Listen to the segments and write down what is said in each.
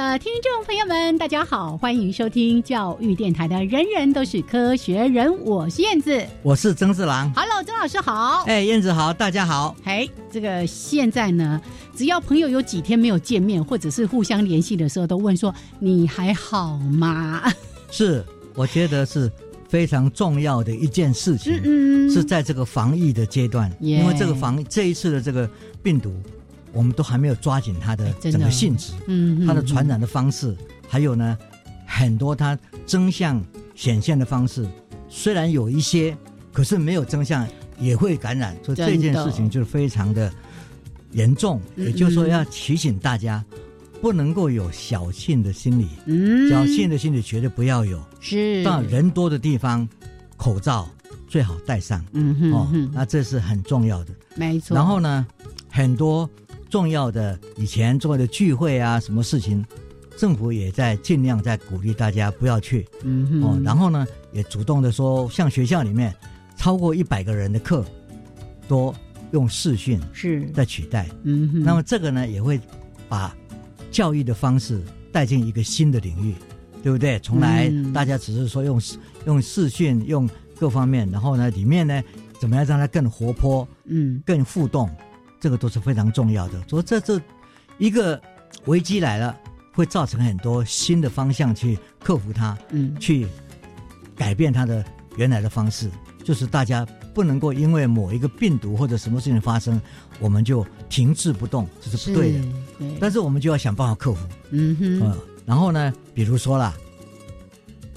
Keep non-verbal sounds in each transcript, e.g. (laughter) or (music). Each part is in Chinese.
的听众朋友们，大家好，欢迎收听教育电台的《人人都是科学人》，我是燕子，我是曾志郎。Hello，曾老师好。哎，燕子好，大家好。哎，这个现在呢，只要朋友有几天没有见面，或者是互相联系的时候，都问说你还好吗？(laughs) 是，我觉得是非常重要的一件事情。嗯，是在这个防疫的阶段，因为这个防这一次的这个病毒。我们都还没有抓紧它的整个性质，嗯，它的传染的方式，还有呢，很多它真相显现的方式，虽然有一些，可是没有真相也会感染，所以这件事情就是非常的严重。也就是说，要提醒大家，不能够有侥幸的心理，嗯，侥幸的心理绝对不要有。是到人多的地方，口罩最好戴上，嗯哼，哦，那这是很重要的，没错。然后呢，很多。重要的以前做的聚会啊，什么事情，政府也在尽量在鼓励大家不要去。嗯哦，然后呢，也主动的说，像学校里面超过一百个人的课，多用视讯是在取代。嗯哼，那么这个呢，也会把教育的方式带进一个新的领域，对不对？从来大家只是说用用视讯，用各方面，然后呢，里面呢，怎么样让它更活泼，嗯，更互动。这个都是非常重要的。所以这这一个危机来了，会造成很多新的方向去克服它，嗯，去改变它的原来的方式。就是大家不能够因为某一个病毒或者什么事情发生，我们就停滞不动，这是不对的。但是我们就要想办法克服。嗯哼。然后呢，比如说啦，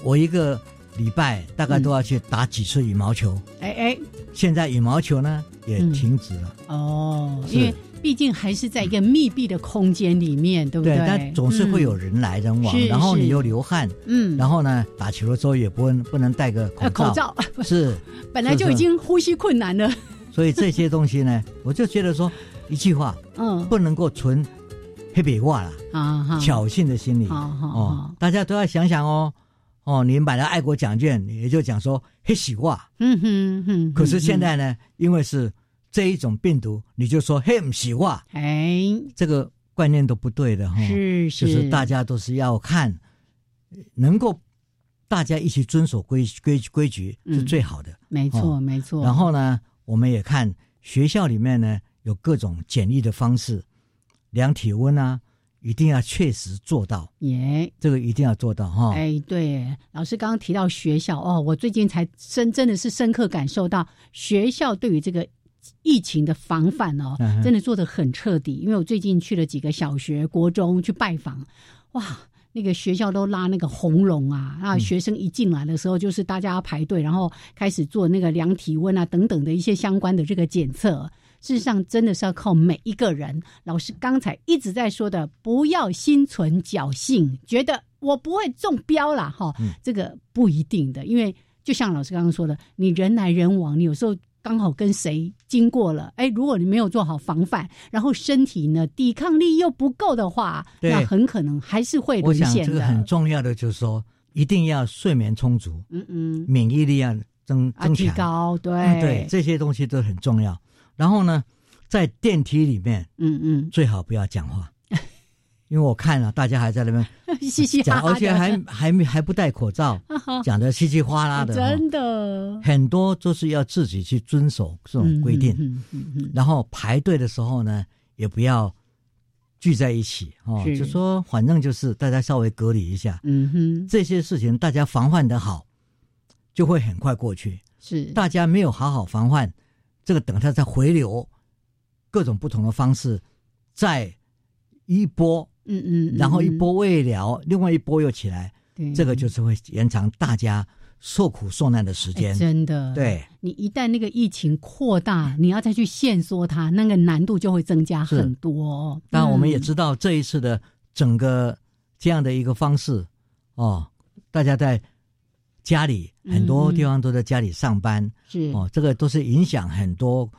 我一个礼拜大概都要去打几次羽毛球。哎哎，现在羽毛球呢？也停止了。哦，因为毕竟还是在一个密闭的空间里面，对不对？对但总是会有人来人往，然后你又流汗，嗯，然后呢，打球的时候也不能不能戴个口罩，口罩。是 (laughs) 本来就已经呼吸困难了。所以这些东西呢，我就觉得说一句话，嗯，不能够存黑笔话了啊，侥幸的心理。哦，大家都要想想哦。哦，你买了爱国奖券，也就讲说黑喜话。嗯哼哼。可是现在呢，因为是这一种病毒，你就说黑喜话。哎，这个观念都不对的哈。是是。就是大家都是要看，能够大家一起遵守规规规矩是最好的。没错没错。然后呢，我们也看学校里面呢有各种简易的方式，量体温啊。一定要确实做到耶，这个一定要做到哈。哎，对，老师刚刚提到学校哦，我最近才深真的是深刻感受到学校对于这个疫情的防范哦，真的做的很彻底。因为我最近去了几个小学、国中去拜访，哇，那个学校都拉那个红龙啊，那学生一进来的时候就是大家要排队，然后开始做那个量体温啊等等的一些相关的这个检测。事实上，真的是要靠每一个人。老师刚才一直在说的，不要心存侥幸，觉得我不会中标了哈。这个不一定的，因为就像老师刚刚说的，你人来人往，你有时候刚好跟谁经过了，哎，如果你没有做好防范，然后身体呢抵抗力又不够的话，那很可能还是会沦陷的。这个很重要的就是说，一定要睡眠充足，嗯嗯，免疫力要增增强，高，对对，这些东西都很重要。然后呢，在电梯里面，嗯嗯，最好不要讲话。(laughs) 因为我看了，大家还在那边 (laughs) 嘻嘻哈哈，而且还还还不戴口罩，讲的稀稀哗啦的，真的很多都是要自己去遵守这种规定。然后排队的时候呢，也不要聚在一起哦，就说反正就是大家稍微隔离一下。嗯哼，这些事情大家防范的好，就会很快过去。是大家没有好好防范，这个等它再回流，各种不同的方式，再一波。嗯嗯，然后一波未了，另外一波又起来，这个就是会延长大家受苦受难的时间。真的，对你一旦那个疫情扩大，你要再去限缩它，那个难度就会增加很多。当然，我们也知道这一次的整个这样的一个方式哦，大家在家里很多地方都在家里上班，是。哦，这个都是影响很多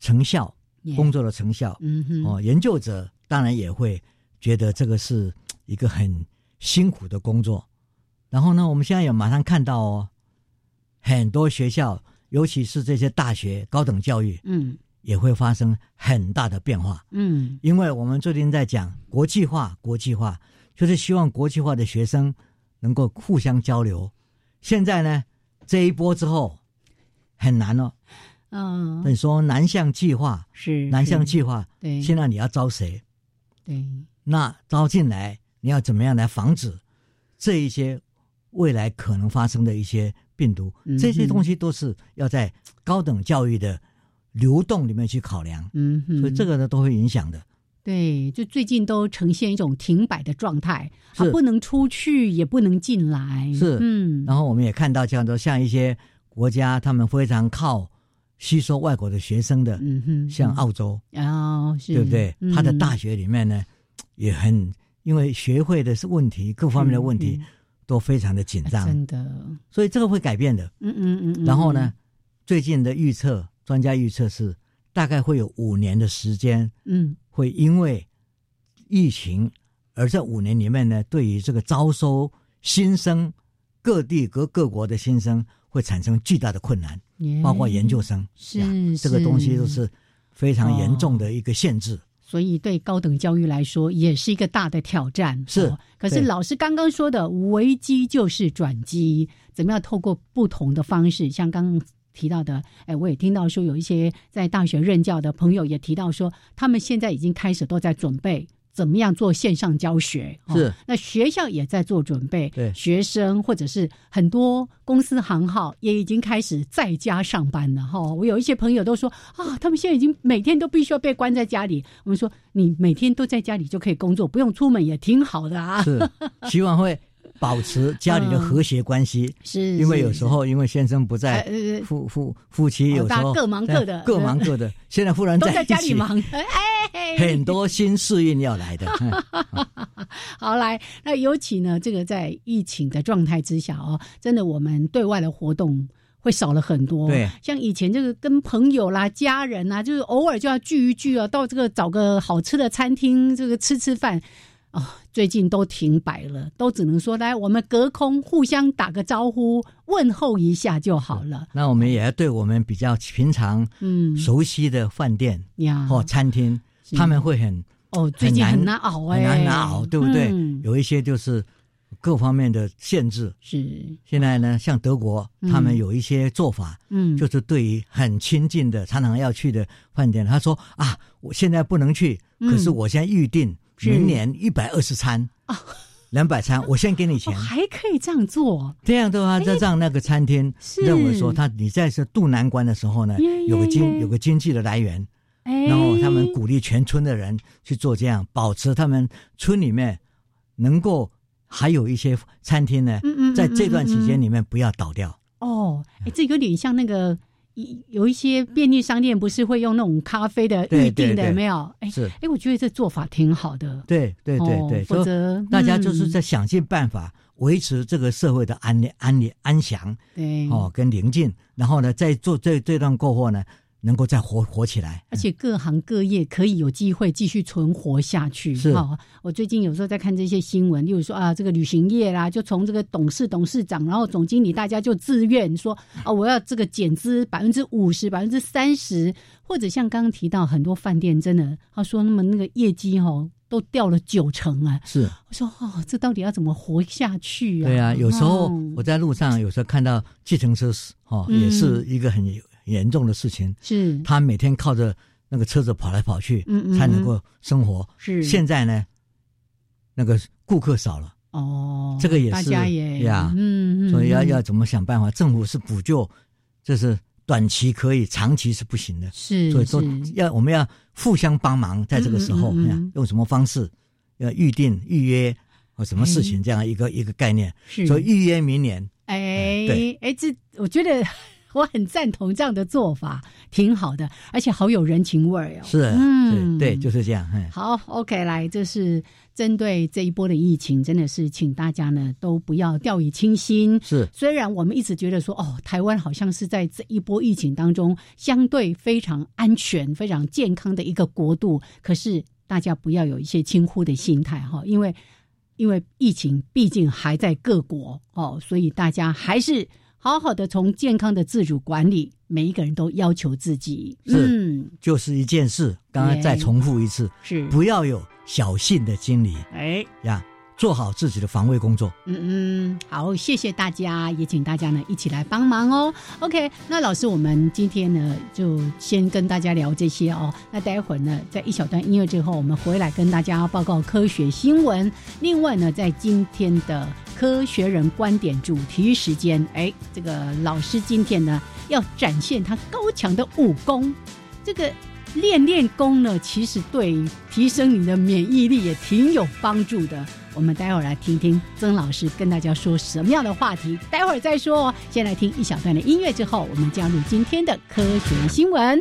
成效工作的成效。嗯哼，哦，研究者。当然也会觉得这个是一个很辛苦的工作，然后呢，我们现在也马上看到哦，很多学校，尤其是这些大学高等教育，嗯，也会发生很大的变化，嗯，因为我们最近在讲国际化，国际化就是希望国际化的学生能够互相交流。现在呢，这一波之后很难哦，嗯，你说南向计划是南向计划，对，现在你要招谁？对，那招进来，你要怎么样来防止这一些未来可能发生的一些病毒？这些东西都是要在高等教育的流动里面去考量。嗯，所以这个呢都会影响的。对，就最近都呈现一种停摆的状态，它不能出去，也不能进来。是，嗯。然后我们也看到，这样说像一些国家，他们非常靠。吸收外国的学生的，嗯哼，像澳洲啊，对不对？他的大学里面呢，也很因为学会的是问题，各方面的问题都非常的紧张，真的。所以这个会改变的，嗯嗯嗯。然后呢，最近的预测，专家预测是大概会有五年的时间，嗯，会因为疫情而在五年里面呢，对于这个招收新生，各地各各国的新生会产生巨大的困难。包括研究生，是这个东西都是非常严重的一个限制，所以对高等教育来说也是一个大的挑战。是，可是老师刚刚说的危机就是转机，怎么样透过不同的方式，像刚刚提到的，哎，我也听到说有一些在大学任教的朋友也提到说，他们现在已经开始都在准备。怎么样做线上教学？是那学校也在做准备，对学生或者是很多公司行号也已经开始在家上班了哈。我有一些朋友都说啊，他们现在已经每天都必须要被关在家里。我们说你每天都在家里就可以工作，不用出门也挺好的啊。是希望会。保持家里的和谐关系，是因为有时候因为先生不在，夫夫夫妻有时候各忙各的，各忙各的。现在忽然在家里忙，哎 (laughs) 很多新适应要来的。(laughs) 好来，那尤其呢，这个在疫情的状态之下哦，真的我们对外的活动会少了很多。对，像以前这个跟朋友啦、家人啊，就是偶尔就要聚一聚啊，到这个找个好吃的餐厅，这个吃吃饭。啊，最近都停摆了，都只能说来我们隔空互相打个招呼，问候一下就好了。那我们也要对我们比较平常、嗯熟悉的饭店呀或餐厅，他们会很哦，最近很难熬哎，很难熬，对不对？有一些就是各方面的限制。是现在呢，像德国，他们有一些做法，嗯，就是对于很亲近的、常常要去的饭店，他说啊，我现在不能去，可是我现在预定。明年一百二十餐啊，两百餐，我先给你钱，还可以这样做。这样的话，再让那个餐厅认为说，他你在这渡难关的时候呢，有个经有个经济的来源，然后他们鼓励全村的人去做这样，保持他们村里面能够还有一些餐厅呢，在这段期间里面不要倒掉。哦，哎，这有点像那个。有一些便利商店不是会用那种咖啡的预定的没有？哎，是哎，我觉得这做法挺好的。对对对对，否则大家就是在想尽办法维持这个社会的安安安详，对，哦，跟宁静，然后呢，在做这这段过后呢。能够再活活起来，而且各行各业可以有机会继续存活下去。是我最近有时候在看这些新闻，例如说啊，这个旅行业啦，就从这个董事、董事长，然后总经理，大家就自愿说啊，我要这个减资百分之五十、百分之三十，或者像刚刚提到很多饭店，真的他说那么那个业绩哦都掉了九成啊。是我说哦，这到底要怎么活下去啊？对啊，有时候我在路上有时候看到计程车哦，也是一个很。严重的事情是，他每天靠着那个车子跑来跑去，嗯嗯，才能够生活。是，现在呢，那个顾客少了，哦，这个也是大家也呀，嗯嗯，所以要要怎么想办法？政府是补救，这是短期可以，长期是不行的。是，所以说要我们要互相帮忙，在这个时候，用什么方式要预定预约或什么事情这样一个一个概念。是，所以预约明年。哎，对，哎，这我觉得。我很赞同这样的做法，挺好的，而且好有人情味哦。是，嗯，对，就是这样。好，OK，来，这是针对这一波的疫情，真的是请大家呢都不要掉以轻心。是，虽然我们一直觉得说，哦，台湾好像是在这一波疫情当中相对非常安全、非常健康的一个国度，可是大家不要有一些轻忽的心态哈，因为因为疫情毕竟还在各国哦，所以大家还是。好好的从健康的自主管理，每一个人都要求自己，是，就是一件事。刚刚再重复一次，是不要有侥幸的心理，哎呀。做好自己的防卫工作。嗯嗯，好，谢谢大家，也请大家呢一起来帮忙哦。OK，那老师，我们今天呢就先跟大家聊这些哦。那待会儿呢，在一小段音乐之后，我们回来跟大家报告科学新闻。另外呢，在今天的科学人观点主题时间，哎，这个老师今天呢要展现他高强的武功，这个。练练功呢，其实对提升你的免疫力也挺有帮助的。我们待会儿来听听曾老师跟大家说什么样的话题，待会儿再说哦。先来听一小段的音乐，之后我们加入今天的科学新闻。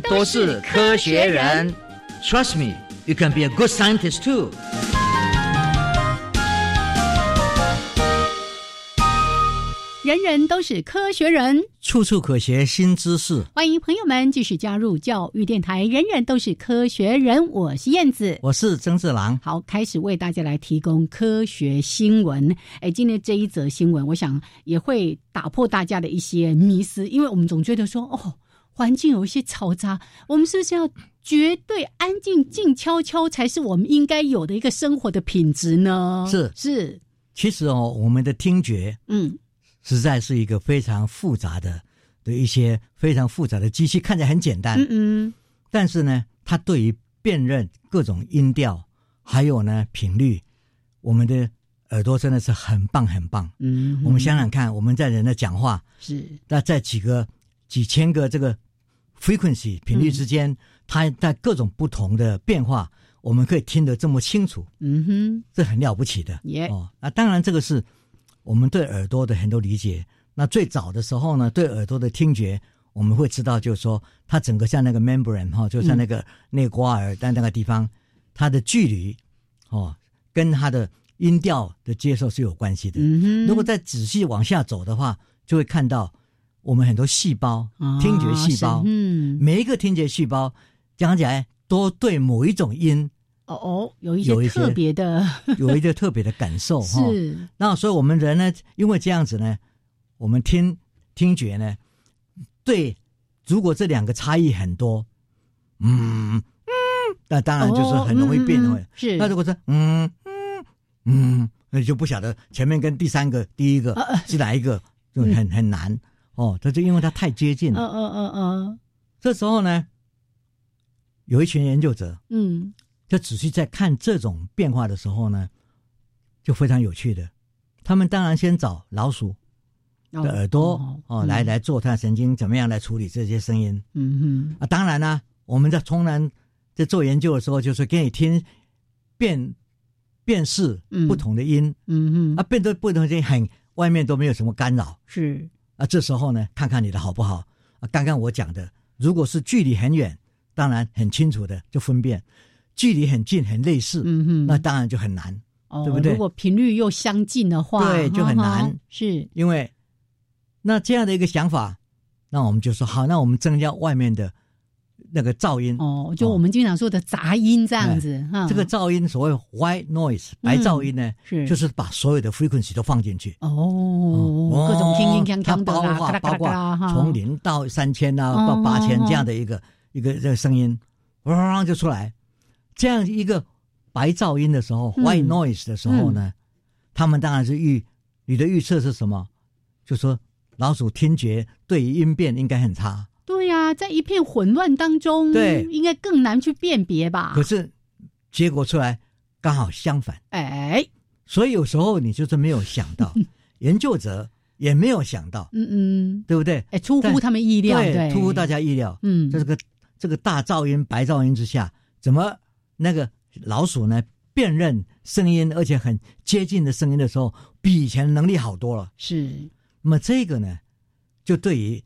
人都是科学人，Trust me, you can be a good scientist too。人人都是科学人，处处可学新知识。欢迎朋友们继续加入教育电台。人人都是科学人，我是燕子，我是曾志郎。好，开始为大家来提供科学新闻。哎，今天这一则新闻，我想也会打破大家的一些迷思，因为我们总觉得说，哦。环境有一些嘈杂，我们是不是要绝对安静、静悄悄，才是我们应该有的一个生活的品质呢？是。是，其实哦，我们的听觉，嗯，实在是一个非常复杂的的一些非常复杂的机器，看起来很简单，嗯嗯，但是呢，它对于辨认各种音调，还有呢频率，我们的耳朵真的是很棒很棒。嗯，我们想想看，我们在人的讲话，是。那在几个几千个这个 frequency 频率之间，它在各种不同的变化，我们可以听得这么清楚，嗯哼，这很了不起的。耶哦，那当然这个是我们对耳朵的很多理解。那最早的时候呢，对耳朵的听觉，我们会知道，就是说它整个像那个 membrane 哈、就像那个内瓜耳在那个地方，它的距离哦，跟它的音调的接受是有关系的。嗯哼，如果再仔细往下走的话，就会看到我们很多细胞，啊听觉细胞，嗯，每一个听觉细胞讲起来都对某一种音哦哦，有一些些特别的，(laughs) 有一个特别的感受 (laughs) 哈。是，那所以我们人呢，因为这样子呢，我们听听觉呢，对，如果这两个差异很多，嗯嗯，那当然就是很容易变会。哦嗯嗯嗯是，那如果是嗯嗯嗯，那就不晓得前面跟第三个第一个是哪一个，就很很难哦。这就因为它太接近了。嗯嗯嗯嗯这时候呢，有一群研究者嗯，就仔细在看这种变化的时候呢，就非常有趣的。他们当然先找老鼠哦的耳朵哦哦，来，来做它神经怎么样来处理这些声音嗯哼啊。当然啦，我们在从然在做研究的时候，就是给你听变辨识嗯不同的音、嗯嗯哼，啊，辨对不同的音很外面都没有什么干扰是，啊。这时候呢，看看你的好不好啊。刚刚我讲的，如果是距离很远，当然很清楚的就分辨；距离很近很类似，嗯哼，那当然就很难。哦，对不对如果频率又相近的话，对就很难是，因为那这样的一个想法，那我们就说好，那我们增加外面的那个噪音。哦，就我们经常说的杂音这样子哈，哎这个噪音，所谓 white noise 白噪音呢，嗯是。就是把所有的 frequency 都放进去。哦，各种铿铿锵锵的它包啦，括包嘎啦嘎啦嘎啦括哈。从零到三千啊，哦到八千哦这样的一个一个这个声音，嗡就出来。这样一个白噪音的时候嗯，white noise 的时候呢，他们当然是预你的预测是什么？就说老鼠听觉对于音变应该很差，在一片混乱当中，对应该更难去辨别吧可？是结果出来刚好相反。哎，所以有时候你就是没有想到，(laughs) 研究者也没有想到，嗯嗯，对不对？哎，出乎他们意料，对，出乎大，家意料。嗯，这个这个大噪音、白噪音之下，怎么那个老鼠呢辨认声音，而且很接近的声音的时候，比以前能力好多了。是，那么这个呢，就对于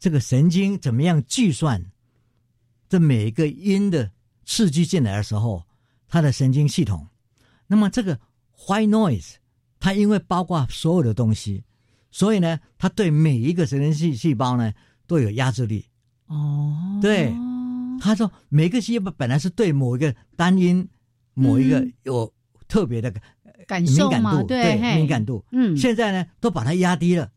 这个神经怎么样计算这每一个音的刺激进来的时候，它的神经系统，那么这个 white noise，它因为包括所有的东西，所以呢，它对每一个神经细细胞呢都有压制力。哦，对他说每个细胞本来是对某一个单音、某一个嗯。有特别的感敏感度，对，嘿。敏感，度，嗯，现在呢，都把它压低了，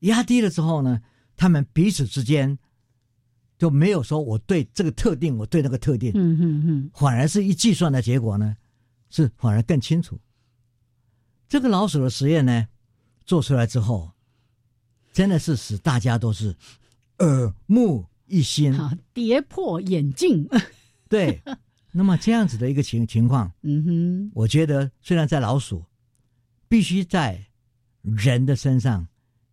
压低了之后呢，他们彼此之间就没有说我对这个特定，我对那个特定，嗯嗯嗯，反而是一计算的结果呢，是反而更清楚。这个老鼠的实验呢，做出来之后，真的是使大家都是耳目一新。啊，跌破眼镜，对，那么这样子的一个情情况，嗯哼，我觉得虽然在老鼠，必须在人的身上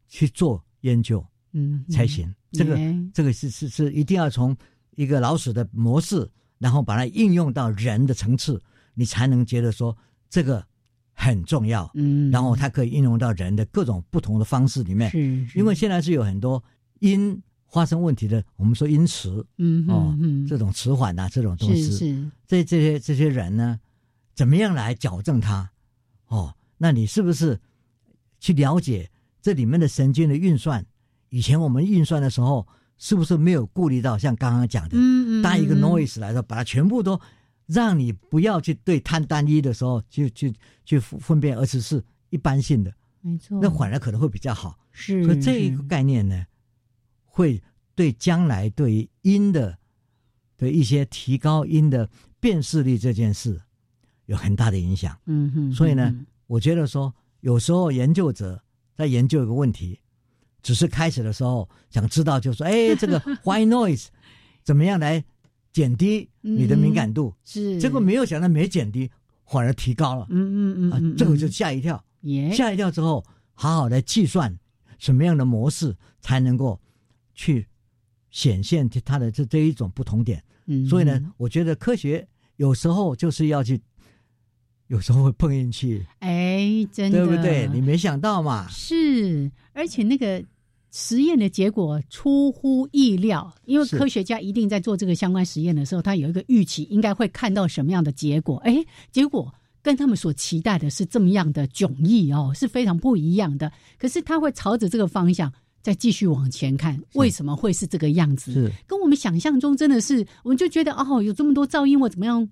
去做研究嗯，才行。这个耶这个是是是一定要从一个老鼠的模式，然后把它应用到人的层次，你才能觉得说这个很重要。嗯，然后它可以应用到人的各种不同的方式里面，是，是因为现在是有很多因发生问题的，我们说因迟嗯哦嗯，这种迟缓啊这种东西，是是，这这些这些人呢，怎么样来矫正它？哦，那你是不是去了解这里面的神经的运算？以前我们运算的时候，是不是没有顾虑到像刚刚讲的，嗯嗯，当一个嗯 noise 来说，把它全部都让你不要去对碳单一的时候去去去分辨，而是是一般性的，没错，那反而可能会比较好。是，所以这一个概念呢，会对将来对于音的的一些提高音的辨识力这件事有很大的影响。嗯哼，所以呢嗯，我觉得说，有时候研究者在研究一个问题，只是开始的时候想知道，就说，(laughs) 哎，这个 white noise 怎么样来减低你的敏感度？是结果没有想到没减低，反而提高了。嗯嗯嗯啊嗯，，这个就吓一跳。吓一跳之后，好好的计算什么样的模式才能够去显现它的这这一种不同点。嗯所以呢，我觉得科学有时候就是要去，有时候会碰运气，哎，真的对不对？你没想到嘛？是，而且那个实验的结果出乎意料，因为科学家一定在做这个相关实验的时候，他有一个预期，应该会看到什么样的结果。哎，结果跟他们所期待的是这么样的迥异哦，是非常不一样的。可是他会朝着这个方向再继续往前看，为什么会是这个样子？是跟我们想象中真的是，我们就觉得哦，有这么多噪音，我怎么样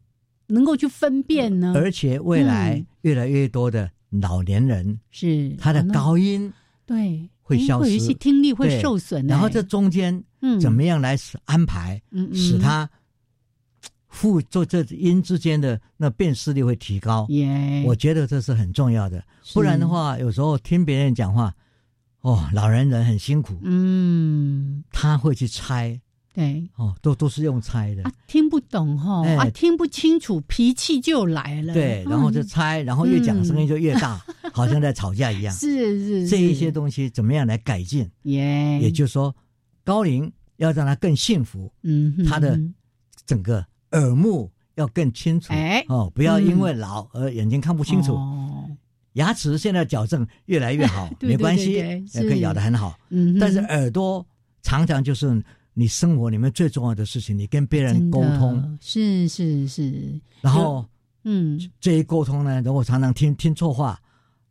能够去分辨呢？而且未来嗯。越来越多的老年人，是他的高音，对会消失。些听力会受损欸，然后这中间嗯。怎么样来使安排，嗯嗯。使他附做这音之间的那辨识力会提高。耶，我觉得这是很重要的，不然的话，有时候听别人讲话，哦，老人人很辛苦，嗯，他会去猜，对哦，都都是用猜的，啊，听不懂哈、哎。啊，听不清楚，脾气就来了，对，然后就嗯猜，然后越讲声音就越大，(laughs) 好像在吵架一样。是是这一些东西怎么样来改进？耶，也就是说，高龄要让他更幸福，嗯哼，他的嗯整个耳目要更清楚，哎。哦，不要因为老而眼睛看不清楚。哦牙齿现在矫正越来越好，(laughs) 对没关系，也可以咬得很好。嗯，但是耳朵常常就是你生活里面最重要的事情，你跟别人沟通，是是是，然后嗯，这一沟通呢，如果常常听听错话，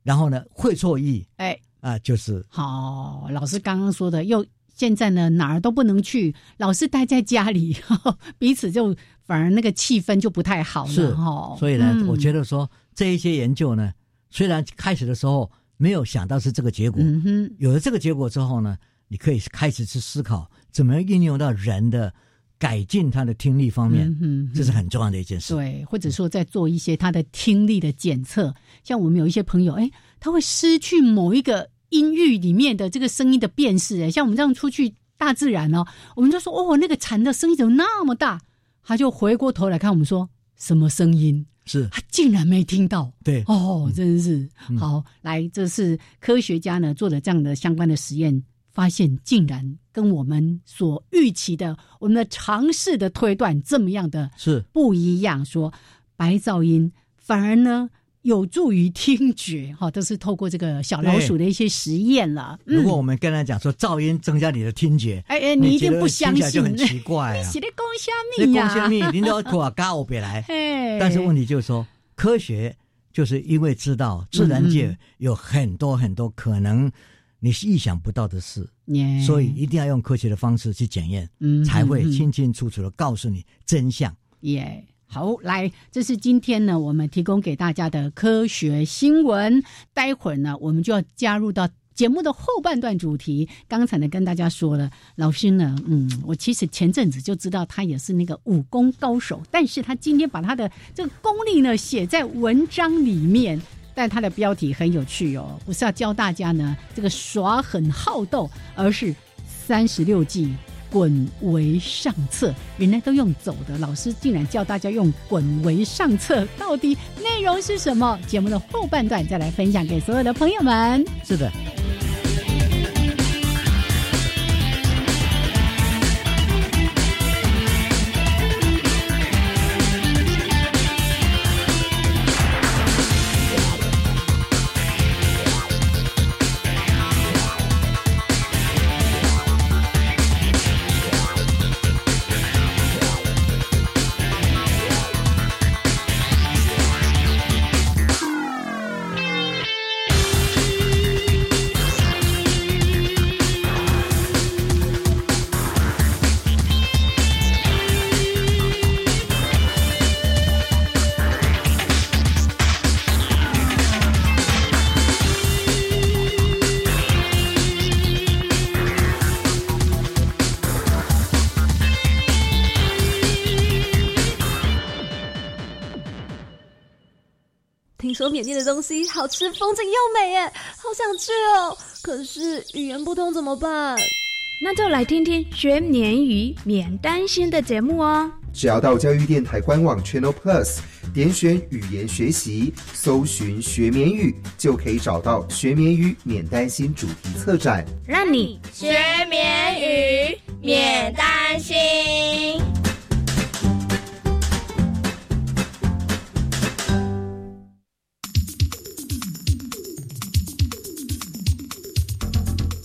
然后呢会错意。哎，啊、就是。好，老师刚刚说的，又现在呢哪儿都不能去，老是待在家里，(laughs) 彼此就反而那个气氛就不太好了哈。所以呢，嗯。我觉得说这一些研究呢，虽然开始的时候没有想到是这个结果，有了这个结果之后呢，你可以开始去思考怎么应用到人的改进他的听力方面，嗯哼这是很重要的一件事。对，或者说在做一些他的听力的检测，像我们有一些朋友，哎，他会失去某一个音域里面的这个声音的辨识，哎，像我们这样出去大自然哦，我们就说哦，那个蝉的声音怎么那么大？他就回过头来看我们说什么声音，是他竟然没听到。对，哦，真是、嗯好！来，这是科学家呢做的这样的相关的实验，发现竟然跟我们所预期的、我们的尝试的推断这么样的是。不一样。说白噪音反而呢有助于听觉，哈、都是透过这个小老鼠的一些实验了。如果我嗯、们跟他讲说噪音增加你的听觉，哎哎，你一定不相信，就很奇怪你啊。写的公虾那米呀？光纤密，您都要给我嘎我别来。但是问题就是说，科学就是因为知道自然嗯界有很多很多可能你是意想不到的事，耶所以一定要用科学的方式去检验，嗯才会清清楚楚的告诉你真相。耶好，来，这是今天呢我们提供给大家的科学新闻。待会儿呢，我们就要加入到节目的后半段主题。刚才呢跟大家说了，老师呢，嗯，我其实前阵子就知道他也是那个武功高手，但是他今天把他的这个功力呢写在文章里面。但它的标题很有趣哦，不是要教大家呢这个耍很好斗，而是三十六计滚为上策。原来都用走的，老师竟然教大家用滚为上策，到底内容是什么？节目的后半段再来分享给所有的朋友们。是的，缅甸的东西好吃，风景又美，耶，好想去哦。可是语言不通怎么办？那就来听听学缅语免担心的节目哦。只要到教育电台官网 Channel Plus 点选语言学习，搜寻学缅语，就可以找到学缅语免担心主题策展，让你学缅语免担心。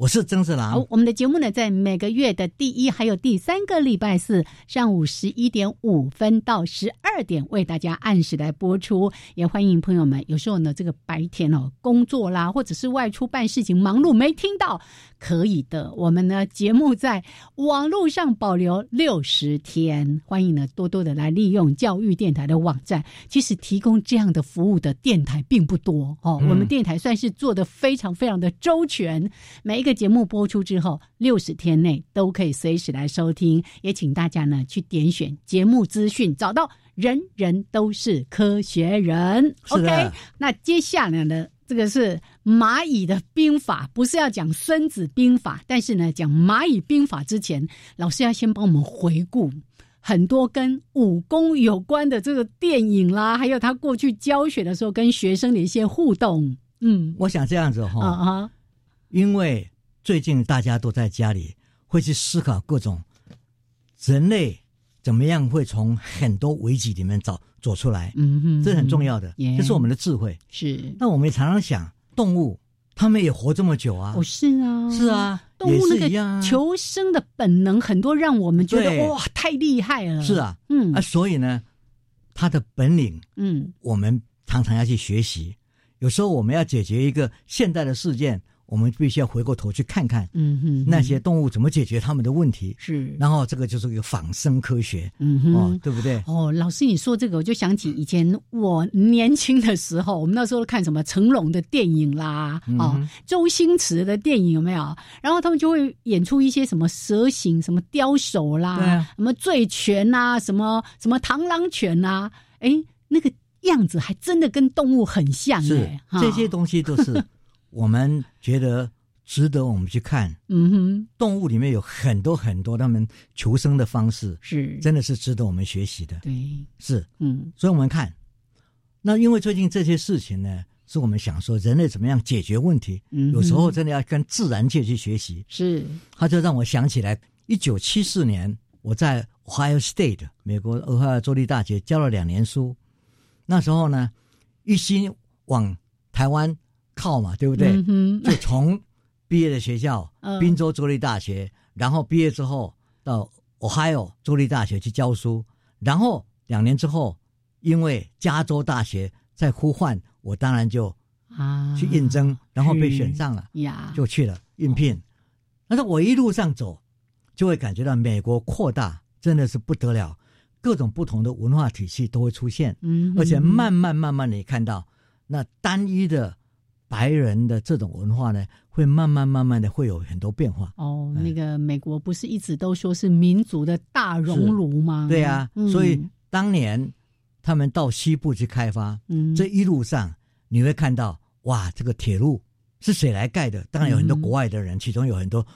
我是曾志郎。好，我们的节目呢，在每个月的第一还有第三个礼拜四上午十一点五分到十二点为大家按时来播出。也欢迎朋友们，有时候呢，这个白天哦工作啦，或者是外出办事情忙碌没听到，可以的。我们呢节目在网络上保留六十天，欢迎呢多多的来利用教育电台的网站。其实提供这样的服务的电台并不多哦，我们电台算是做的非常非常的周全，每一个。节目播出之后，六十天内都可以随时来收听。也请大家呢去点选节目资讯，找到人人都是科学人。OK，那接下来呢，这个是蚂蚁的兵法，不是要讲孙子兵法，但是呢，讲蚂蚁兵法之前，老师要先帮我们回顾很多跟武功有关的这个电影啦，还有他过去教学的时候跟学生的一些互动。嗯，我想这样子哈，啊因为。最近大家都在家里，会去思考各种人类怎么样会从很多危机里面找走出来。嗯哼，这是很重要的，这是我们的智慧。是。那我们也常常想，动物它们也活这么久啊。哦，是啊，是啊，动物那个求生的本能，很多让我们觉得哇，太厉害了。是啊，嗯啊，所以呢，他的本领，嗯，我们常常要去学习。有时候我们要解决一个现代的事件。我们必须要回过头去看看，嗯哼，那些动物怎么解决他们的问题？是，然后这个就是一个仿生科学，嗯哼，对不对？哦，老师，你说这个，我就想起以前我年轻的时候，我们那时候看什么成龙的电影啦，啊，周星驰的电影有没有？然后他们就会演出一些什么蛇形、什么雕手啦，什么醉拳呐，什么什么螳螂拳呐，哎，那个样子还真的跟动物很像，哎，这些东西都是。我们觉得值得我们去看，嗯哼，动物里面有很多很多他们求生的方式，是。真的是值得我们学习的，对，是，嗯，所以我们看，那因为最近这些事情呢，是我们想说人类怎么样解决问题，嗯，有时候真的要跟自然界去学习，是，他就让我想起来，一九七四年我在 Ohio State 美国俄亥俄州立大学教了两年书，那时候呢，一心往台湾。靠嘛，对不对？就从毕业的学校，宾州州立大学，然后毕业之后到 Ohio 州立大学去教书，然后两年之后，因为加州大学在呼唤我，当然就啊。去应征，然后被选上了，呀，就去了应聘。但是我一路上走，就会感觉到美国扩大真的是不得了，各种不同的文化体系都会出现，嗯，而且慢慢慢慢你看到那单一的白人的这种文化呢，会慢慢慢慢的会有很多变化。哦，那个美国不是一直都说是民族的大熔炉吗？对啊，嗯所以当年他们到西部去开发，嗯这一路上你会看到，哇，这个铁路是谁来盖的？当然有很多嗯国外的人，其中有很多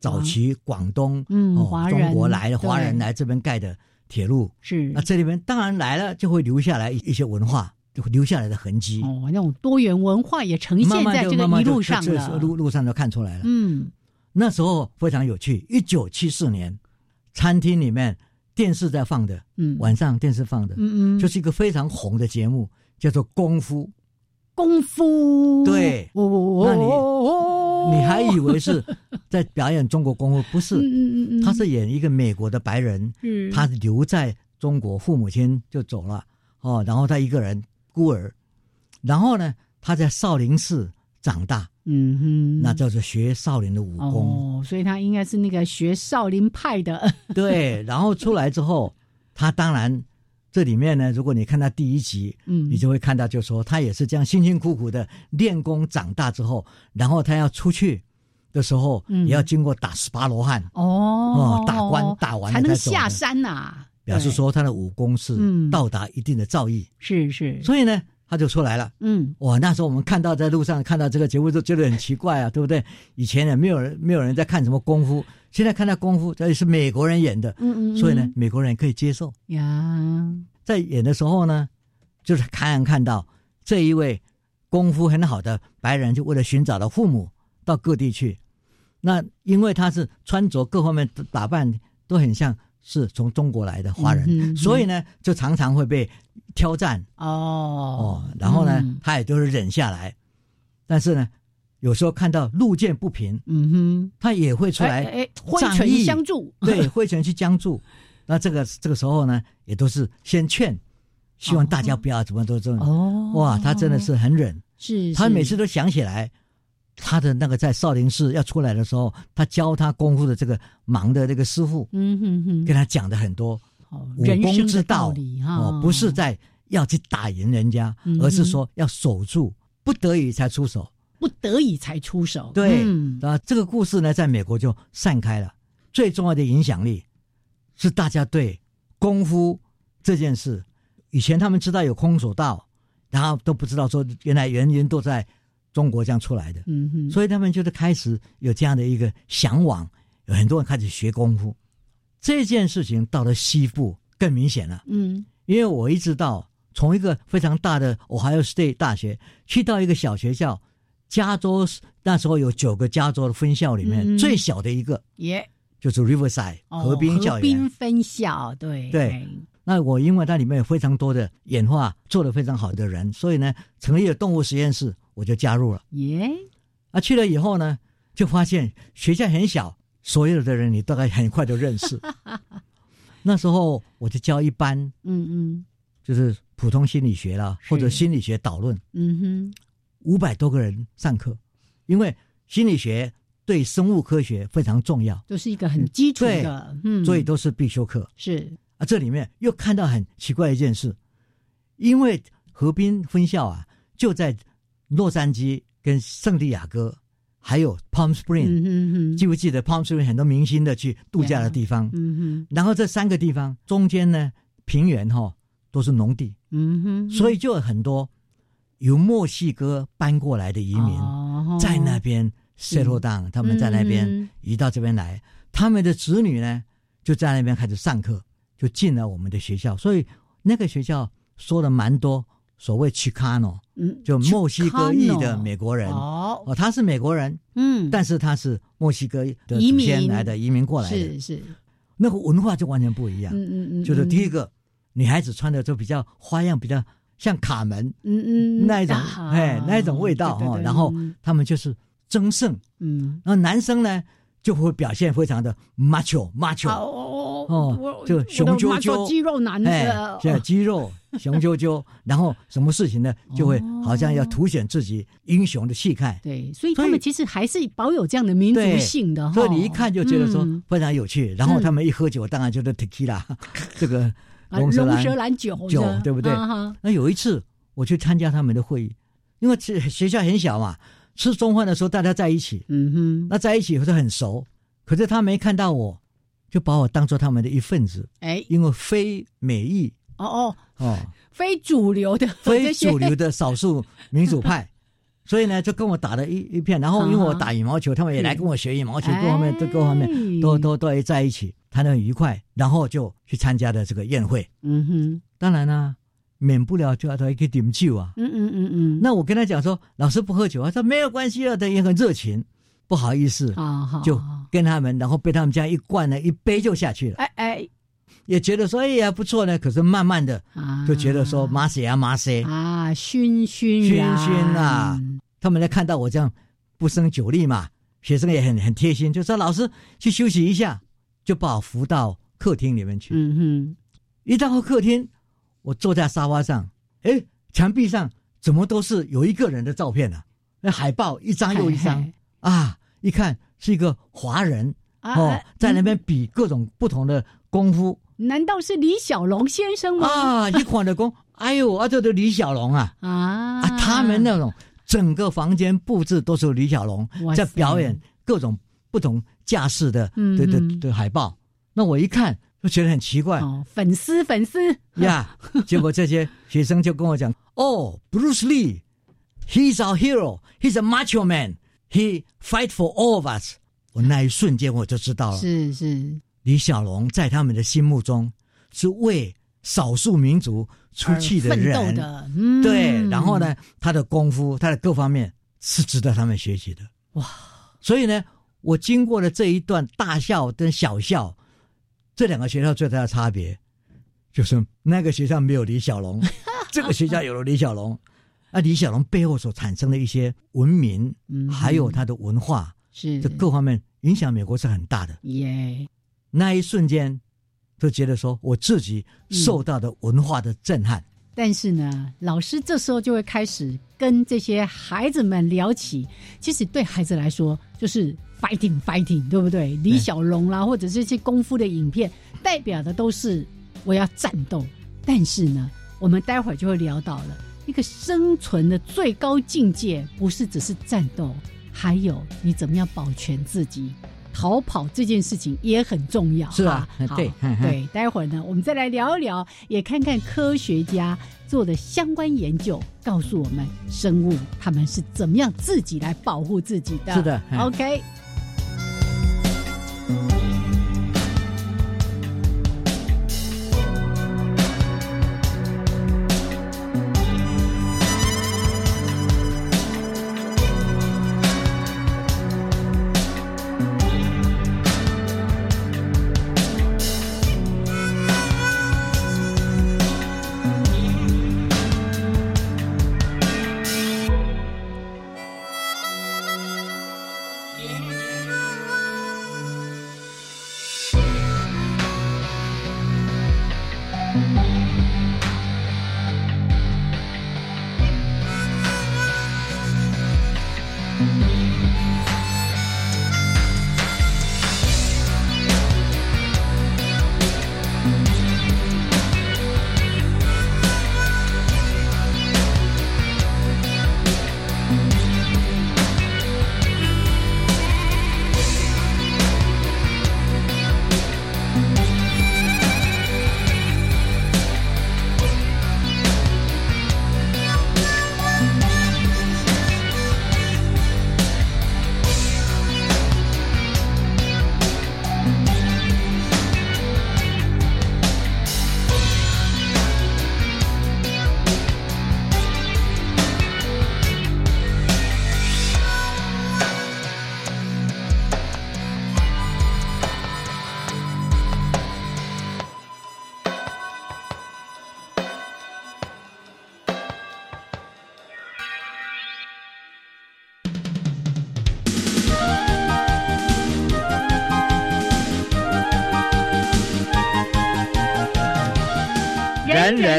早期广东、嗯哦华人中国来的华人来这边盖的铁路。是那这里面当然来了，就会留下来一一些文化，留下来的痕迹。哦，那种多元文化也呈现慢慢在这个一路上这了。路路上都看出来了。嗯，那时候非常有趣。一九七四年，餐厅里面电视在放的，嗯晚上电视放的，嗯嗯就是一个非常红的节目，叫做《功夫》。功夫，对哦，那你哦你还以为是在表演中国功夫？不是，嗯嗯嗯嗯他是演一个美国的白人，嗯他留在中国，父母亲就走了哦，然后他一个人孤儿，然后呢，他在少林寺长大，嗯哼，那叫做学少林的武功。哦，所以他应该是那个学少林派的，(laughs) 对，然后出来之后，他当然这里面呢，如果你看他第一集，嗯。你就会看到，就说他也是这样辛辛苦苦的练功长大之后，然后他要出去的时候，嗯。也要经过打十八罗汉，哦。哦打关打完了才能下山呐，表示说他的武功是嗯。到达一定的造诣，是是，所以呢，他就出来了。嗯。哇，那时候我们看到在路上看到这个节目都觉得很奇怪啊，对不对？以前呢没有人没有人在看什么功夫，现在看到功夫，这里是美国人演的，嗯嗯，所以呢嗯，美国人可以接受。呀，在演的时候呢，就是看看到这一位功夫很好的白人，就为了寻找到父母到各地去。那因为他是穿着各方面的打扮都很像是从中国来的华人，嗯所以呢，就常常会被挑战。哦。哦。然后呢，嗯。他也都是忍下来，但是呢，有时候看到路见不平，嗯哼，他也会出来哎哎，挥拳相助，(laughs) 对，挥拳去相助。那这个这个时候呢，也都是先劝，希望大家不要怎么都这样。哦，哇，他真的是很忍，是是。他每次都想起来，他的那个在少林寺要出来的时候，他教他功夫的这个忙的那个师傅，嗯哼哼，跟他讲的很多哦武功之道道理哈，哦，不是在要去打赢人家，嗯而是说要守住，不得已才出手。不得已才出手，对，嗯。啊，这个故事呢，在美国就散开了。最重要的影响力是大家对功夫这件事，以前他们知道有空手道，然后都不知道说原来原因都在中国这样出来的，嗯哼，所以他们就是开始有这样的一个向往，有很多人开始学功夫。这件事情到了西部更明显了，嗯。因为我一直到从一个非常大的 Ohio State 大学去到一个小学校，加州那时候有九个加州的分校里面、嗯。最小的一个耶，就是 Riverside 哦河滨校河。滨分校，对。对，那我因为它里面有非常多的演化做得非常好的人，所以呢，成立了动物实验室，我就加入了。耶，啊，去了以后呢，就发现学校很小，所有的人你大概很快就认识。(laughs) 那时候我就教一班，嗯嗯。就是普通心理学啦，或者心理学导论，嗯哼，五百多个人上课，因为心理学对生物科学非常重要，就是一个很基础的，嗯，所以都是必修课。是。啊。这里面又看到很奇怪一件事，因为河滨分校啊就在洛杉矶跟圣地亚哥，还有 Palm Spring，、嗯哼哼，记不记得 Palm Spring 很多明星的去度假的地方？嗯哼，然后这三个地方中间呢，平原哈、都是农地，嗯哼，所以就有很多由墨西哥搬过来的移民，哦。在那边 settle down，、他们在那边嗯。移到这边来，他们的子女呢就在那边开始上课，就进了我们的学校，所以那个学校说了蛮多所谓 Chicano，嗯，就墨西哥裔的美国人。哦，哦，他是美国人，嗯，但是他是墨西哥的移民。祖先来的移民过来的，是是，那个文化就完全不一样。嗯嗯嗯，就是第一个，个，女孩子穿的就比较花样，比较像卡门嗯嗯，那一种，啊哎，那一种味道哈。对对对然后嗯。他们就是争胜，嗯。然后男生呢就会表现非常的 macho macho 哦哦，就雄赳赳，肌肉男哎，这 (laughs) 肌肉雄赳赳，然后什么事情呢，就会好像要凸显自己英雄的气概。对，所以他们其实还是保有这样的民族性的，所以你一看就觉得说非常有趣。然后他们一喝酒，当然就是 tequila 这个龙舌兰酒酒，对不对？那有一次我去参加他们的会议，因为学校很小嘛。吃中饭的时候，大家在一起，嗯哼，那在一起不是很熟。可是他没看到我，就把我当做他们的一份子。哎，因为非美裔，哦哦哦，非主流的，(laughs) 非主流的少数民主派，所以呢，就跟我打了一一片。然后因为我打羽毛球，他们也来跟我学羽毛球，各方面都各方面都都都在一起，谈得很愉快。然后就去参加的这个宴会。嗯哼，当然啦。免不了就要他一个点酒啊，嗯嗯嗯嗯。那我跟他讲说，老师不喝酒啊，他说没有关系啊，他也很热情，不好意思啊，就跟他们，然后被他们这样一灌呢，一杯就下去了。哎哎，也觉得说哎呀不错呢，可是慢慢的就觉得说马谁啊马谁啊熏熏熏熏啊，他们来看到我这样不胜酒力嘛，学生也很很贴心，就说老师去休息一下，就把我扶到客厅里面去。嗯哼，一到客厅。我坐在沙发上，哎，墙壁上怎么都是有一个人的照片呢？那海报一张又一张啊！一看是一个华人哦，在那边比各种不同的功夫。难道是李小龙先生吗？啊，一款的功，哎呦，啊，这的李小龙啊啊！啊，他们那种整个房间布置都是李小龙在表演各种不同架势的的的的海报。那我一看。就觉得很奇怪，哦粉丝粉丝呀，(laughs) 结果这些学生就跟我讲：“哦，(laughs) Bruce Lee，he's our hero，he's a macho man，he fight for all of us。”我那一瞬间我就知道了，是是，李小龙在他们的心目中是为少数民族出气的人，对，然后呢，他的功夫，他的各方面是值得他们学习的。哇，所以呢，我经过了这一段大笑跟小校。这两个学校最大的差别，就是那个学校没有李小龙，(laughs) 这个学校有了李小龙。啊，李小龙背后所产生的一些文明，还有他的文化，是这各方面影响美国是很大的。耶，那一瞬间，就觉得说我自己受到的文化的震撼。但是呢，老师这时候就会开始跟这些孩子们聊起，其实对孩子来说就是。Fighting fighting，对不对？李小龙啦，或者这些功夫的影片，代表的都是我要战斗。但是呢，我们待会儿就会聊到了一个生存的最高境界，不是只是战斗，还有你怎么样保全自己。逃跑这件事情也很重要，是吧？对对，待会儿呢，我们再来聊一聊，也看看科学家做的相关研究，告诉我们生物他们是怎么样自己来保护自己的。是的，OK。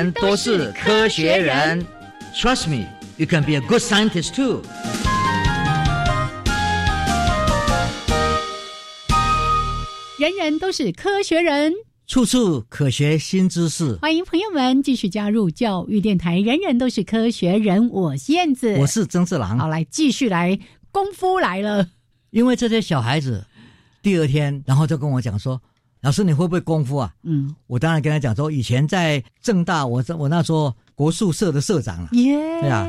人都是科学人。Trust me, you can be a good scientist too. 人人都是科学人，处处可学新知识。欢迎朋友们继续加入教育电台。人人都是科学人，我是燕子，我是曾志郎。好，来继续来功夫来了。因为这些小孩子第二天，然后就跟我讲说：“老师，你会不会功夫啊？”嗯，我当然跟他讲说：“以前在正大，我我那时候国术社的社长了。”耶，对啊。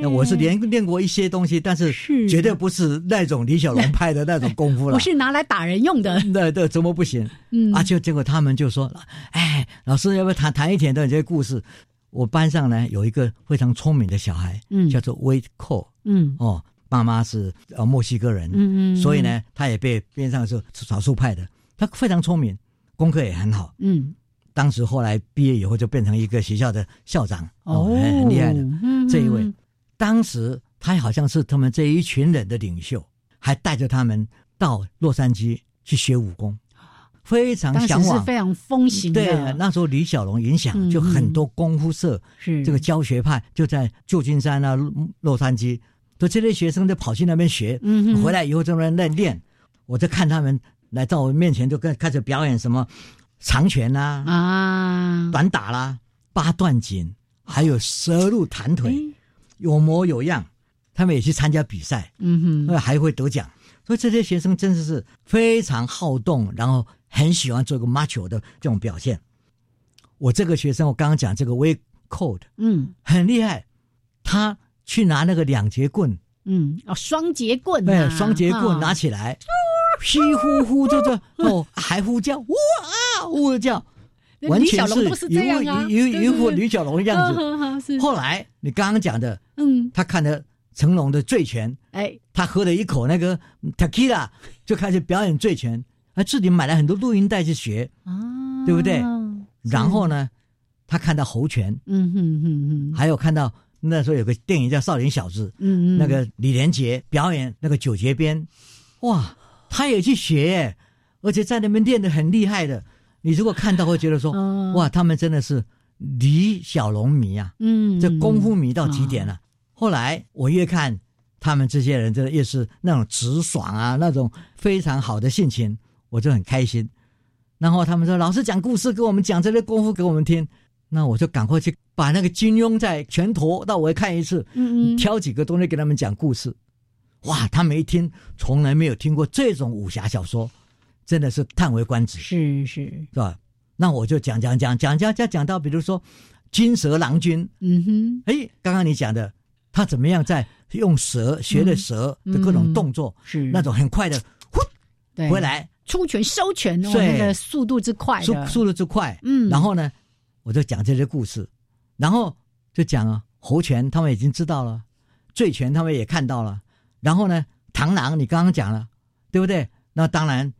那我是练练过一些东西，但是绝对不是那种李小龙派的那种功夫了。(laughs) 我是拿来打人用的。(laughs) 对对，怎么不行？嗯，啊，就结果他们就说：“哎，老师要不要谈谈一点的这些故事？”我班上呢有一个非常聪明的小孩，嗯，叫做威寇，嗯，哦，爸妈是呃墨西哥人，嗯嗯，所以呢，他也被边上是少数派的，他非常聪明，功课也很好，嗯，当时后来毕业以后就变成一个学校的校长，哦，很厉害的。这一位。当时他好像是他们这一群人的领袖，还带着他们到洛杉矶去学武功，非常向往，是非常风行的。对，那时候李小龙影响，就很多功夫社是。这个教学派就在旧金山啊、洛杉矶，都这些学生就跑去那边学，嗯，回来以后在那边练。我在看他们来到我面前，就跟开始表演什么长拳啦、啊、短打啦、八段锦，还有蛇路弹腿。有模有样，他们也去参加比赛，嗯哼，还会得奖。所以这些学生真的是非常好动，然后很喜欢做个 macho 的这种表现。我这个学生，我刚刚讲这个 w a code，嗯，很厉害。他去拿那个两节棍，嗯，哦，双节棍，对，双节棍拿起来，(laughs) 呼呼呼，就这哦，还呼叫，哇啊，呜叫。完全是一副一一副李小龙的样子。后来你刚刚讲的，嗯，他看了成龙的醉拳，哎，他喝了一口那个 tequila，就开始表演醉拳，他自己买了很多录音带去学，啊，对不对？然后呢，他看到猴拳，嗯哼哼哼，还有看到那时候有个电影叫《少林小子》，嗯嗯，那个李连杰表演那个九节鞭，哇，他也去学，而且在那边练的很厉害的。你如果看到会觉得说，哇，他们真的是李小龙迷啊，嗯，这功夫迷到极点了。后来我越看他们这些人，真的越是那种直爽啊，那种非常好的性情，我就很开心。然后他们说，老师讲故事给我们讲这些功夫给我们听，那我就赶快去把那个金庸在拳头，那我看一次，嗯嗯，挑几个东西给他们讲故事。哇，他们一听，从来没有听过这种武侠小说。真的是叹为观止，是是是吧？那我就讲讲讲讲讲讲讲到，比如说金蛇郎君，嗯哼，哎，刚刚你讲的，他怎么样在用蛇学的蛇的各种动作，是那种很快的，呼，对，回来出拳收拳，那个速度之快，速速度之快，嗯，然后呢，我就讲这些故事，然后就讲啊，猴拳他们已经知道了，醉拳他们也看到了，然后呢，螳螂你刚刚讲了，对不对？那当然。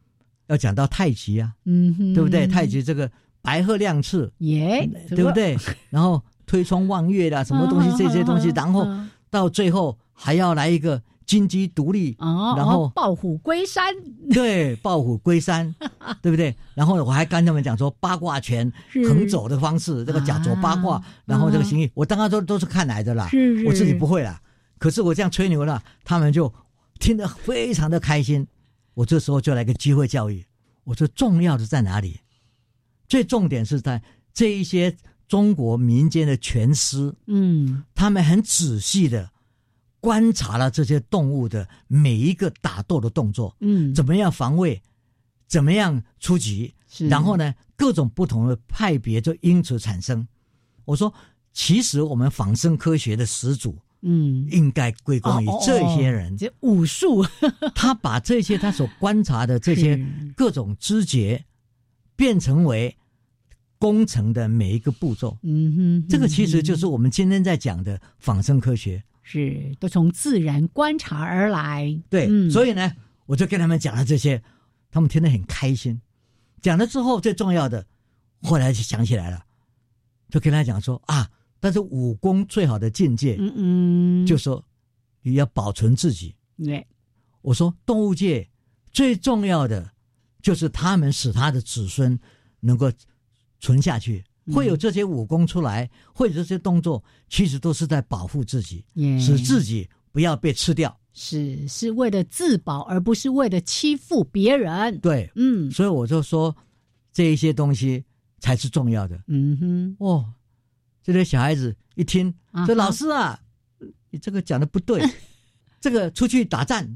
要讲到太极啊，嗯哼，对不对？太极这个白鹤亮翅，耶，对不对？然后推窗望月啦，(laughs) 什么东西这些东西，然后到最后还要来一个金鸡独立，然后抱虎归山，(laughs) 对，抱虎归山，对不对？然后我还跟他们讲说八卦拳横走的方式，这个假左八卦，然后这个形意，我刚刚都都是看来的啦，我自己不会啦。可是我这样吹牛了，他们就听得非常的开心。我这时候就来个机会教育，我说重要的在哪里？最重点是在这一些中国民间的拳师，嗯，他们很仔细的观察了这些动物的每一个打斗的动作，嗯，怎么样防卫，怎么样出击，然后呢，各种不同的派别就因此产生。我说，其实我们仿生科学的始祖。嗯，应该归功于这些人。这武术，(laughs) 他把这些他所观察的这些 (laughs) 各种知觉，变成为工程的每一个步骤。嗯哼，这个其实就是我们今天在讲的仿生科学，是都从自然观察而来。对，嗯、所以呢，我就跟他们讲了这些，他们听得很开心。讲了之后，最重要的，后来就想起来了，就跟他讲说啊。但是武功最好的境界，嗯嗯，就说你要保存自己。对，我说动物界最重要的就是他们使他的子孙能够存下去，会有这些武功出来，会有这些动作，其实都是在保护自己，使自己不要被吃掉。是是为了自保，而不是为了欺负别人。对，嗯，所以我就说，这一些东西才是重要的。嗯哼，哦，这些小孩子一听，说老师啊，你这个讲的不对，(laughs) 这个出去打仗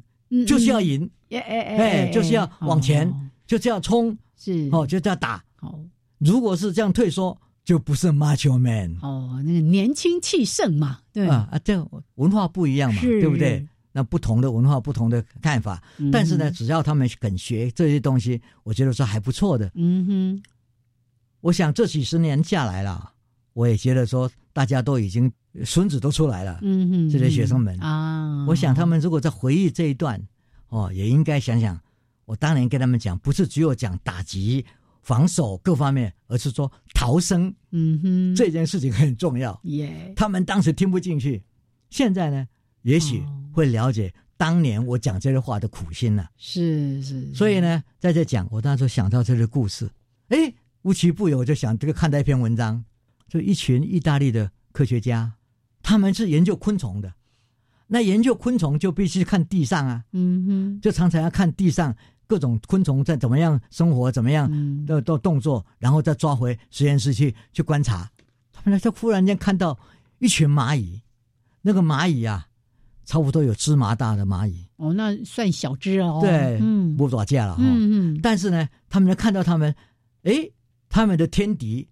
就是要赢，哎哎哎，就是要往前，就是要冲，是。哦，就是要打。哦，如果是这样退缩，就不是 macho man。哦，那个年轻气盛嘛，对。啊啊，这文化不一样嘛，对不对？那不同的文化，不同的看法，但是呢，只要他们肯学这些东西，我觉得是还不错的。嗯哼，我想这几十年下来了，我也觉得说，大家都已经孙子都出来了。嗯哼，这些学生们啊，我想他们如果在回忆这一段，哦，也应该想想，我当年跟他们讲，不是只有讲打击、防守各方面，而是说逃生。嗯哼，这件事情很重要。耶，他们当时听不进去，现在呢？也许会了解当年我讲这些话的苦心了。是是，所以呢，在这讲，我当时想到这个故事，哎，无奇不有，就想这个看到一篇文章，就一群意大利的科学家，他们是研究昆虫的，那研究昆虫就必须看地上啊，嗯哼，就常常要看地上各种昆虫在怎么样生活，怎么样的的动作，然后再抓回实验室去去观察。他们呢，就忽然间看到一群蚂蚁，那个蚂蚁啊。差不多有芝麻大的蚂蚁哦，那算小只哦。对，嗯，不打架了哈。嗯嗯。但是呢，他们看到他们，哎，他们的天敌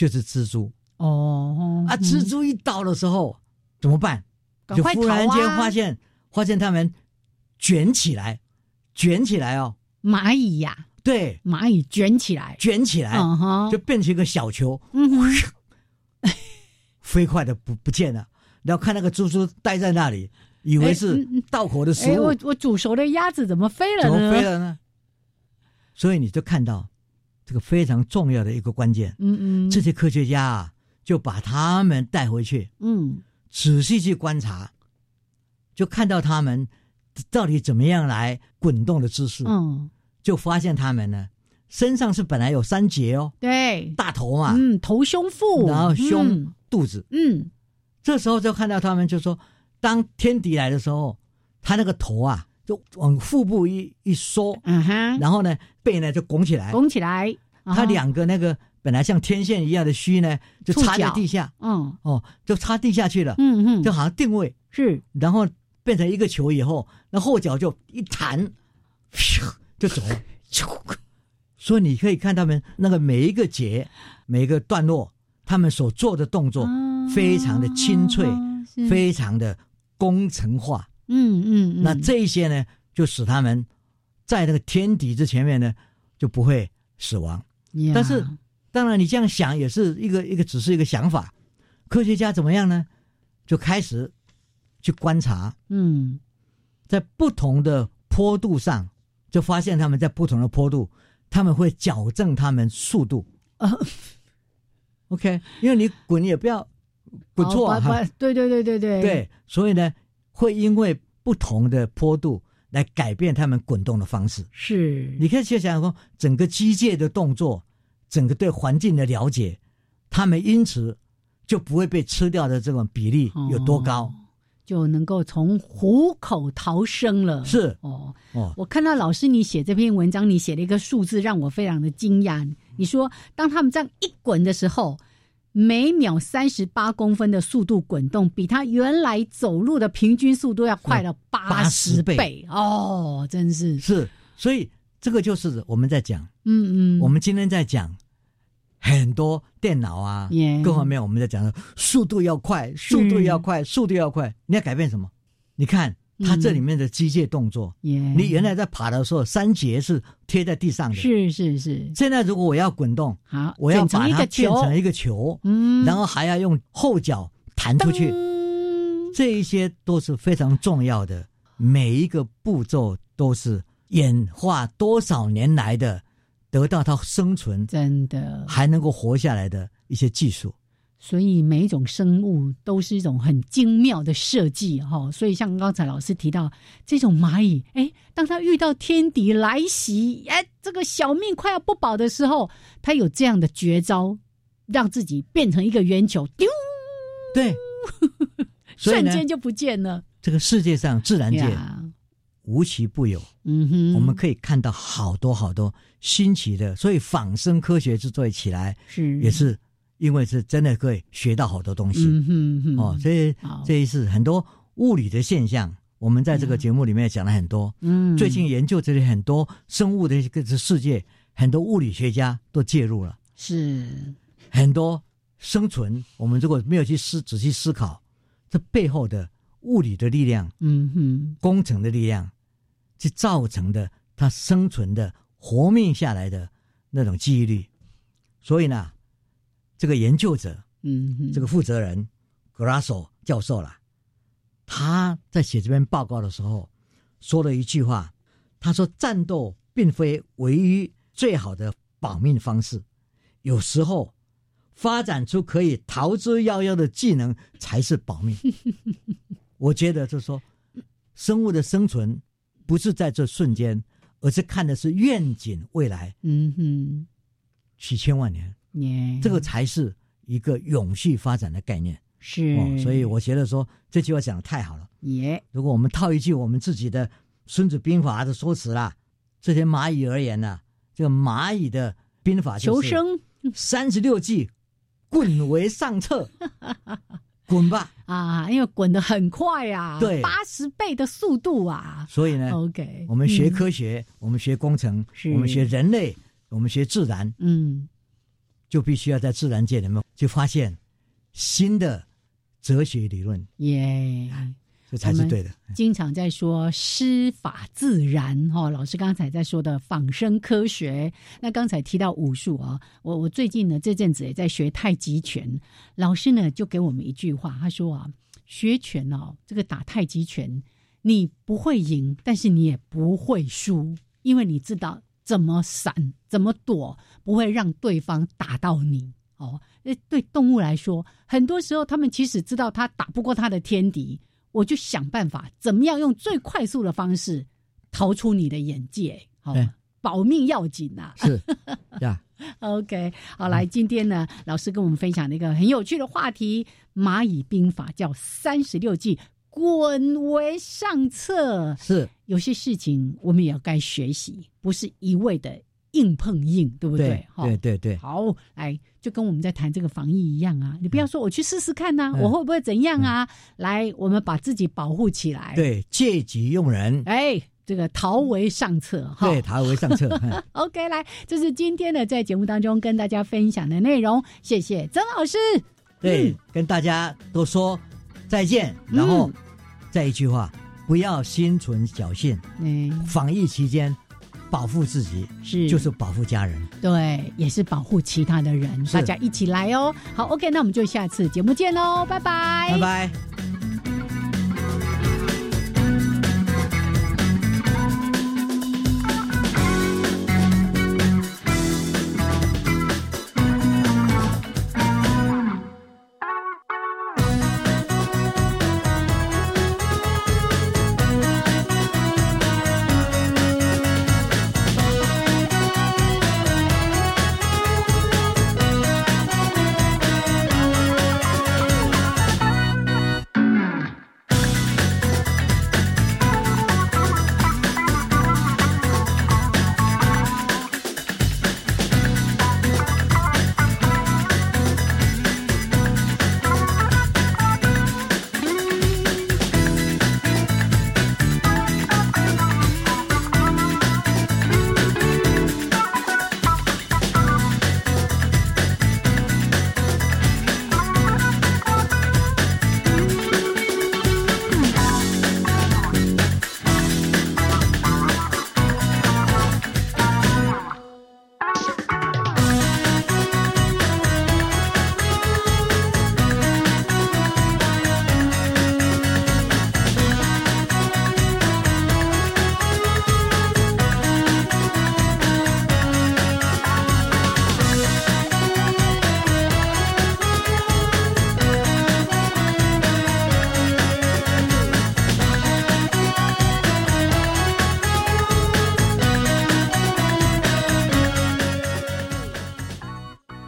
就是蜘蛛哦。啊，蜘蛛一到的时候怎么办？就忽然间发现，发现他们卷起来，卷起来哦。蚂蚁呀，对，蚂蚁卷起来，卷起来，就变成一个小球，(laughs) 飞快的不不见了。然后看那个蜘蛛待在那里，以为是道口的食物。我我煮熟的鸭子怎么飞了呢？怎么飞了呢？所以你就看到这个非常重要的一个关键。嗯嗯，这些科学家啊，就把他们带回去，嗯，仔细去观察，就看到他们到底怎么样来滚动的姿势。嗯，就发现他们呢，身上是本来有三节哦，对，大头嘛，嗯，头胸腹，然后胸肚子，嗯。这时候就看到他们就说，当天敌来的时候，他那个头啊就往腹部一一缩，嗯哼，然后呢背呢就拱起来，拱起来，他两个那个本来像天线一样的须呢就插在地下，嗯，哦，就插地下去了，嗯嗯，就好像定位。是，然后变成一个球以后，那后脚就一弹，就走。了，所以你可以看他们那个每一个节每一个段落，他们所做的动作。非常的清脆，非常的工程化。嗯嗯，那这一些呢，就使他们在那个天敌之前面呢，就不会死亡。但是，当然你这样想也是一个一个，只是一个想法。科学家怎么样呢？就开始去观察。嗯，在不同的坡度上，就发现他们在不同的坡度，他们会矫正他们速度。啊 (laughs) OK，因为你滚也不要。滚错哈，对对对对对对，所以呢，会因为不同的坡度来改变他们滚动的方式。是，你可以去想想说，整个机械的动作，整个对环境的了解，他们因此就不会被吃掉的这种比例有多高，就能够从虎口逃生了。是哦哦，我看到老师你写这篇文章，你写了一个数字让我非常的惊讶。你说，当他们这样一滚的时候。每秒三十八公分的速度滚动，比他原来走路的平均速度要快了八十倍哦！真是是，所以这个就是我们在讲，嗯嗯，我们今天在讲很多电脑啊，各方面我们在讲的速度要快，速度要快，速度要快，你要改变什么？你看。它这里面的机械动作，你原来在爬的时候，三节是贴在地上的，是是是。现在如果我要滚动，好，我要把它变成一个球，嗯，然后还要用后脚弹出去，这一些都是非常重要的，每一个步骤都是演化多少年来的，得到它生存，真的。还能够活下来的一些技术。所以每一种生物都是一种很精妙的设计哈，所以像刚才老师提到这种蚂蚁，哎，当它遇到天敌来袭，哎，这个小命快要不保的时候，它有这样的绝招，让自己变成一个圆球，丢，对，(laughs) 瞬间就不见了。这个世界上自然界无奇不有，嗯哼，我们可以看到好多好多新奇的，所以仿生科学之所以起来，是。也是因为是真的可以学到好多东西，嗯哼哦，所以这一次很多物理的现象，我们在这个节目里面讲了很多，嗯，最近研究这里很多生物的一个世界，很多物理学家都介入了，是。很多生存，我们如果没有去思仔细思考这背后的。物理的力量，嗯哼，工程的力量，去造成的它生存的活命下来的那种记忆力。所以呢，这个研究者，嗯，这个负责人格拉索教授啦，他在写这篇报告的时候说了一句话，他说：“战斗并非唯一最好的保命方式，有时候发展出可以逃之夭夭的技能才是保命。(laughs) ”我觉得就是说，生物的生存不是在这瞬间，而是看的是愿景未来。嗯哼，几千万年，这个才是一个永续发展的概念。是，所以我觉得说这句话讲的太好了。耶！如果我们套一句我们自己的《孙子兵法》的说辞啦，这些蚂蚁而言呢，这个蚂蚁的兵法求生三十六计，滚为上策。(laughs) 滚吧啊！因为滚得很快啊，对，八十倍的速度啊。所以呢，OK，我们学科学，我们学工程，我们学人类，我们学自然，嗯，就必须要在自然界里面就发现新的哲学理论。耶。这才是对的。经常在说师法自然哈，老师刚才在说的仿生科学。那刚才提到武术啊，我我最近呢这阵子也在学太极拳。老师呢就给我们一句话，他说啊，学拳哦，这个打太极拳，你不会赢，但是你也不会输，因为你知道怎么闪、怎么躲，不会让对方打到你哦。那对动物来说，很多时候他们其实知道他打不过他的天敌。我就想办法，怎么样用最快速的方式逃出你的眼界？好，保命要紧呐！是呀。(laughs) OK，好，来，今天呢，老师跟我们分享了一个很有趣的话题——蚂蚁兵法，叫三十六计，滚为上策。是，有些事情我们也要该学习，不是一味的。硬碰硬，对不对？对对对，好，来，就跟我们在谈这个防疫一样啊！你不要说我去试试看呐，我会不会怎样啊？来，我们把自己保护起来。对，借机用人。哎，这个逃为上策哈。对，逃为上策。(laughs) OK，来，这是今天的在节目当中跟大家分享的内容。谢谢曾老师。对，跟大家都说再见，然后再一句话，不要心存侥幸。嗯，防疫期间。保护自己是，就是保护家人，对，也是保护其他的人，大家一起来哦。好，OK，那我们就下次节目见喽，拜拜，拜拜。